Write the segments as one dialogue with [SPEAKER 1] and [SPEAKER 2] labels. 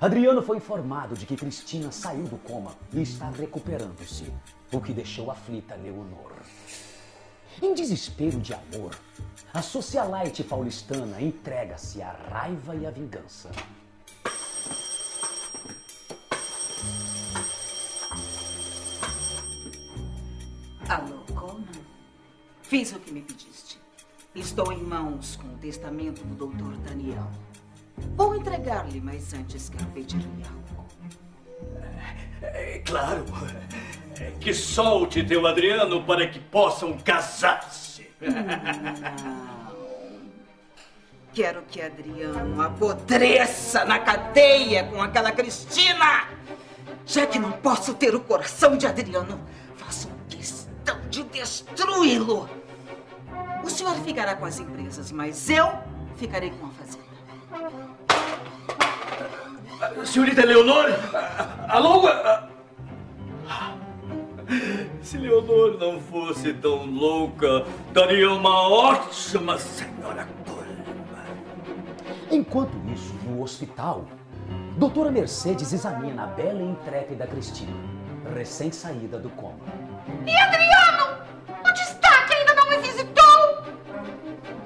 [SPEAKER 1] Adriano foi informado de que Cristina saiu do coma e está recuperando-se, o que deixou aflita Leonor. Em desespero de amor, a socialite paulistana entrega-se à raiva e à vingança.
[SPEAKER 2] Alô, Coleman? Fiz o que me pediste. Estou em mãos com o testamento do Dr. Daniel. Vou entregar-lhe, mas antes quero pedir-lhe algo.
[SPEAKER 3] É, claro. É, que solte teu Adriano para que possam casar-se.
[SPEAKER 2] Quero que Adriano apodreça na cadeia com aquela Cristina. Já que não posso ter o coração de Adriano, faço questão de destruí-lo. O senhor ficará com as empresas, mas eu ficarei com a fazenda.
[SPEAKER 3] Senhorita Leonor? Alô? Se Leonor não fosse tão louca, daria uma ótima senhora Colma.
[SPEAKER 1] Enquanto isso, no hospital, doutora Mercedes examina a bela e intrépida Cristina, recém-saída do coma.
[SPEAKER 4] E Adriano? Onde está que ainda não me visitou?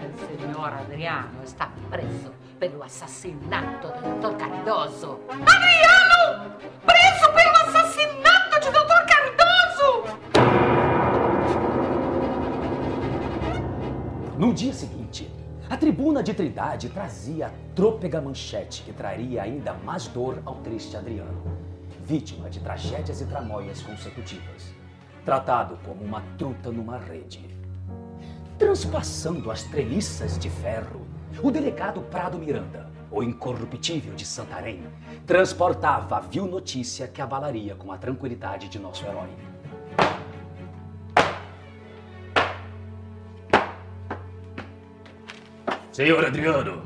[SPEAKER 5] O senhor Adriano está preso pelo assassinato do Dr. Cardoso.
[SPEAKER 4] Adriano! Preso pelo assassinato de Dr. Cardoso!
[SPEAKER 1] No dia seguinte, a tribuna de Trindade trazia a trôpega manchete que traria ainda mais dor ao triste Adriano, vítima de tragédias e tramóias consecutivas, tratado como uma truta numa rede. Transpassando as treliças de ferro, o delegado Prado Miranda, o incorruptível de Santarém, transportava a vil notícia que abalaria com a tranquilidade de nosso herói. Senhor Adriano,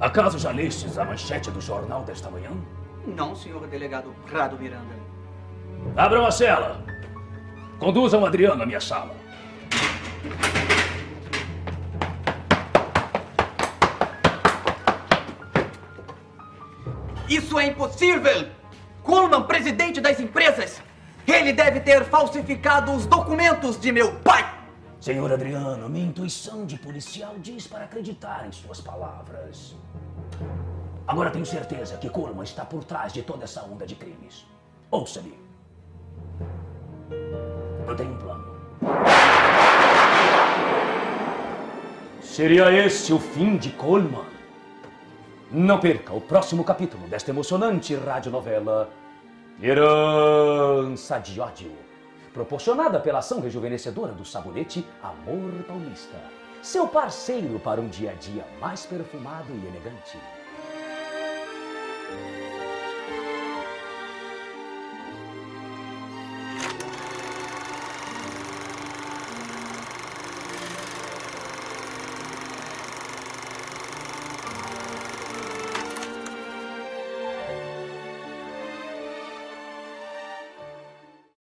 [SPEAKER 1] acaso já lestes a manchete do jornal desta manhã?
[SPEAKER 2] Não, senhor delegado Prado Miranda.
[SPEAKER 1] Abram a cela. Conduzam Adriano à minha sala.
[SPEAKER 6] Isso é impossível! Coleman, presidente das empresas, ele deve ter falsificado os documentos de meu pai!
[SPEAKER 1] Senhor Adriano, minha intuição de policial diz para acreditar em suas palavras. Agora tenho certeza que Coleman está por trás de toda essa onda de crimes. Ouça-me. Eu tenho um plano. Seria este o fim de Coleman? Não perca o próximo capítulo desta emocionante radionovela Herança de Ódio, proporcionada pela ação rejuvenescedora do sabonete Amor Paulista, seu parceiro para um dia a dia mais perfumado e elegante.